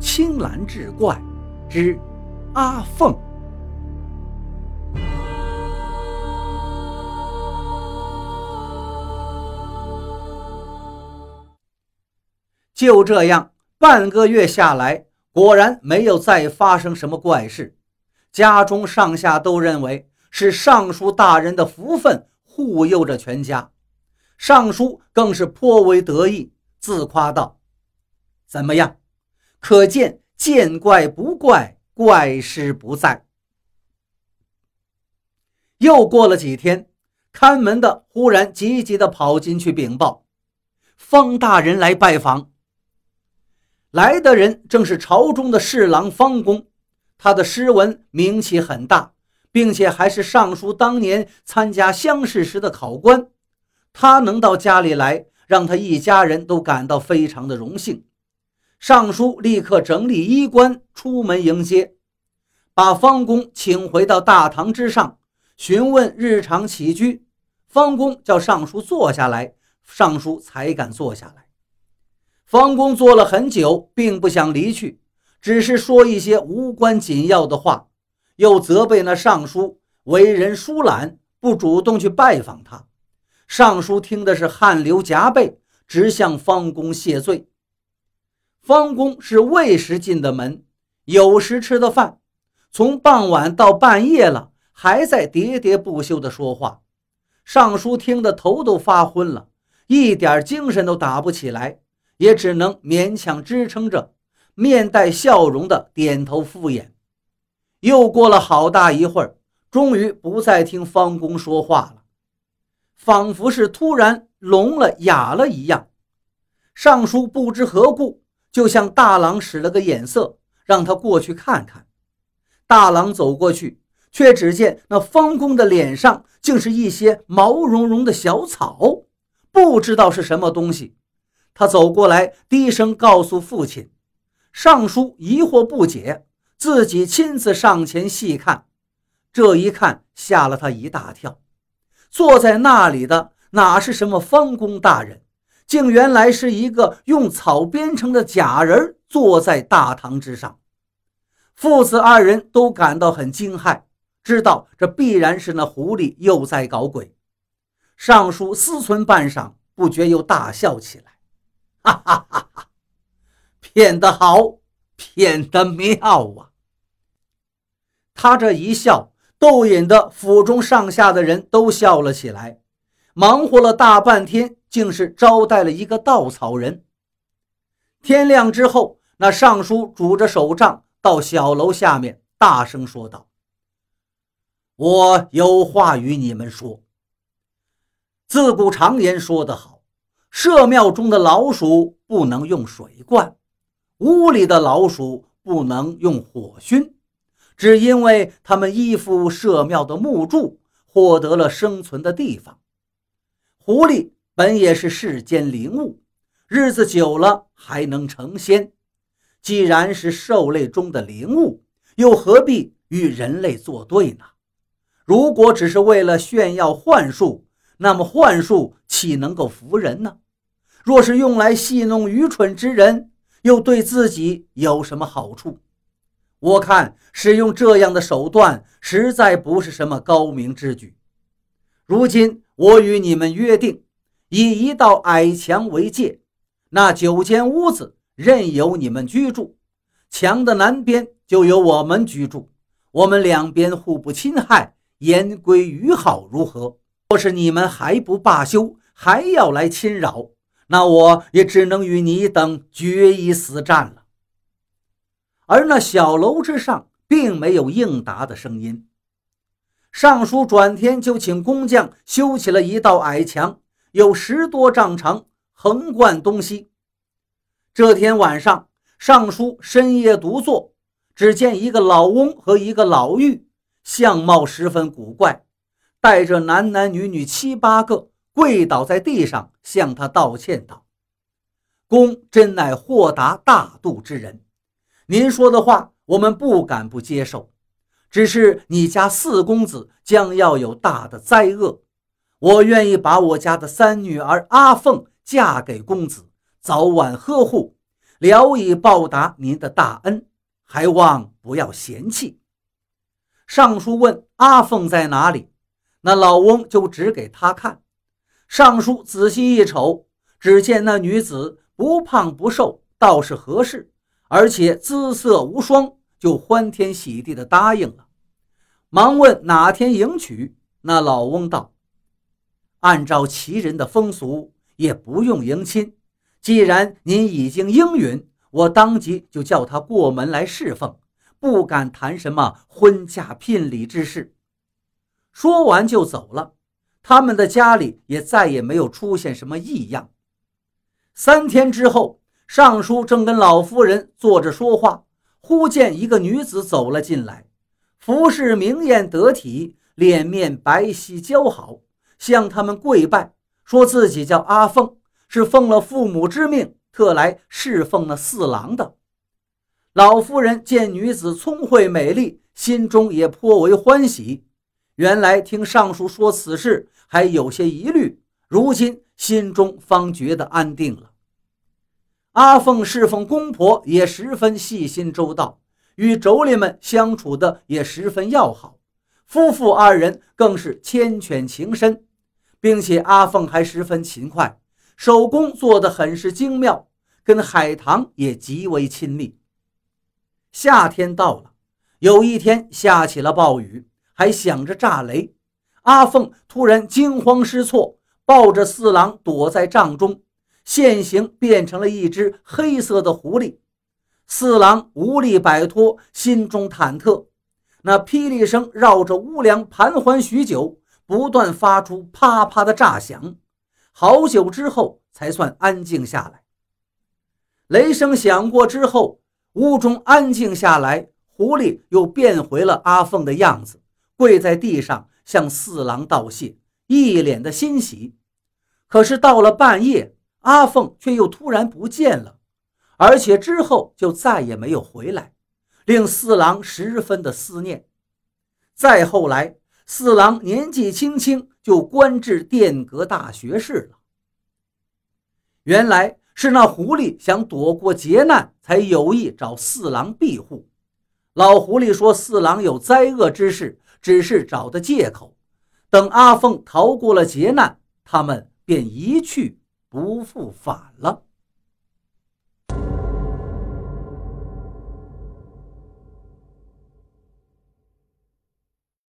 青蓝志怪之阿凤。就这样，半个月下来，果然没有再发生什么怪事。家中上下都认为是尚书大人的福分护佑着全家，尚书更是颇为得意，自夸道：“怎么样？可见见怪不怪，怪事不在。”又过了几天，看门的忽然急急地跑进去禀报：“方大人来拜访。”来的人正是朝中的侍郎方公，他的诗文名气很大，并且还是尚书当年参加乡试时的考官。他能到家里来，让他一家人都感到非常的荣幸。尚书立刻整理衣冠，出门迎接，把方公请回到大堂之上，询问日常起居。方公叫尚书坐下来，尚书才敢坐下来。方公坐了很久，并不想离去，只是说一些无关紧要的话，又责备那尚书为人疏懒，不主动去拜访他。尚书听的是汗流浃背，直向方公谢罪。方公是未时进的门，有时吃的饭，从傍晚到半夜了，还在喋喋不休的说话。尚书听得头都发昏了，一点精神都打不起来。也只能勉强支撑着，面带笑容的点头敷衍。又过了好大一会儿，终于不再听方公说话了，仿佛是突然聋了哑了一样。尚书不知何故，就向大郎使了个眼色，让他过去看看。大郎走过去，却只见那方公的脸上竟是一些毛茸茸的小草，不知道是什么东西。他走过来，低声告诉父亲。尚书疑惑不解，自己亲自上前细看。这一看，吓了他一大跳。坐在那里的哪是什么方公大人，竟原来是一个用草编成的假人，坐在大堂之上。父子二人都感到很惊骇，知道这必然是那狐狸又在搞鬼。尚书思忖半晌，不觉又大笑起来。哈哈哈！哈骗得好，骗得妙啊！他这一笑，逗引得府中上下的人都笑了起来。忙活了大半天，竟是招待了一个稻草人。天亮之后，那尚书拄着手杖到小楼下面，大声说道：“我有话与你们说。自古常言说得好。”社庙中的老鼠不能用水灌，屋里的老鼠不能用火熏，只因为他们依附社庙的木柱，获得了生存的地方。狐狸本也是世间灵物，日子久了还能成仙。既然是兽类中的灵物，又何必与人类作对呢？如果只是为了炫耀幻术，那么幻术岂能够服人呢？若是用来戏弄愚蠢之人，又对自己有什么好处？我看使用这样的手段，实在不是什么高明之举。如今我与你们约定，以一道矮墙为界，那九间屋子任由你们居住，墙的南边就由我们居住，我们两边互不侵害，言归于好，如何？若是你们还不罢休，还要来侵扰。那我也只能与你等决一死战了。而那小楼之上并没有应答的声音。尚书转天就请工匠修起了一道矮墙，有十多丈长，横贯东西。这天晚上，尚书深夜独坐，只见一个老翁和一个老妪，相貌十分古怪，带着男男女女七八个。跪倒在地上，向他道歉道：“公真乃豁达大度之人，您说的话我们不敢不接受。只是你家四公子将要有大的灾厄，我愿意把我家的三女儿阿凤嫁给公子，早晚呵护，聊以报答您的大恩，还望不要嫌弃。尚书问阿凤在哪里，那老翁就指给他看。尚书仔细一瞅，只见那女子不胖不瘦，倒是合适，而且姿色无双，就欢天喜地的答应了。忙问哪天迎娶？那老翁道：“按照齐人的风俗，也不用迎亲。既然您已经应允，我当即就叫他过门来侍奉，不敢谈什么婚嫁聘礼之事。”说完就走了。他们的家里也再也没有出现什么异样。三天之后，尚书正跟老夫人坐着说话，忽见一个女子走了进来，服饰明艳得体，脸面白皙姣好，向他们跪拜，说自己叫阿凤，是奉了父母之命，特来侍奉那四郎的。老夫人见女子聪慧美丽，心中也颇为欢喜。原来听尚书说此事。还有些疑虑，如今心中方觉得安定了。阿凤侍奉公婆也十分细心周到，与妯娌们相处的也十分要好，夫妇二人更是缱绻情深，并且阿凤还十分勤快，手工做得很是精妙，跟海棠也极为亲密。夏天到了，有一天下起了暴雨，还响着炸雷。阿凤突然惊慌失措，抱着四郎躲在帐中，现形变成了一只黑色的狐狸。四郎无力摆脱，心中忐忑。那霹雳声绕着屋梁盘桓许久，不断发出啪啪的炸响，好久之后才算安静下来。雷声响过之后，屋中安静下来，狐狸又变回了阿凤的样子，跪在地上。向四郎道谢，一脸的欣喜。可是到了半夜，阿凤却又突然不见了，而且之后就再也没有回来，令四郎十分的思念。再后来，四郎年纪轻轻就官至殿阁大学士了。原来是那狐狸想躲过劫难，才有意找四郎庇护。老狐狸说：“四郎有灾厄之事。”只是找的借口，等阿凤逃过了劫难，他们便一去不复返了。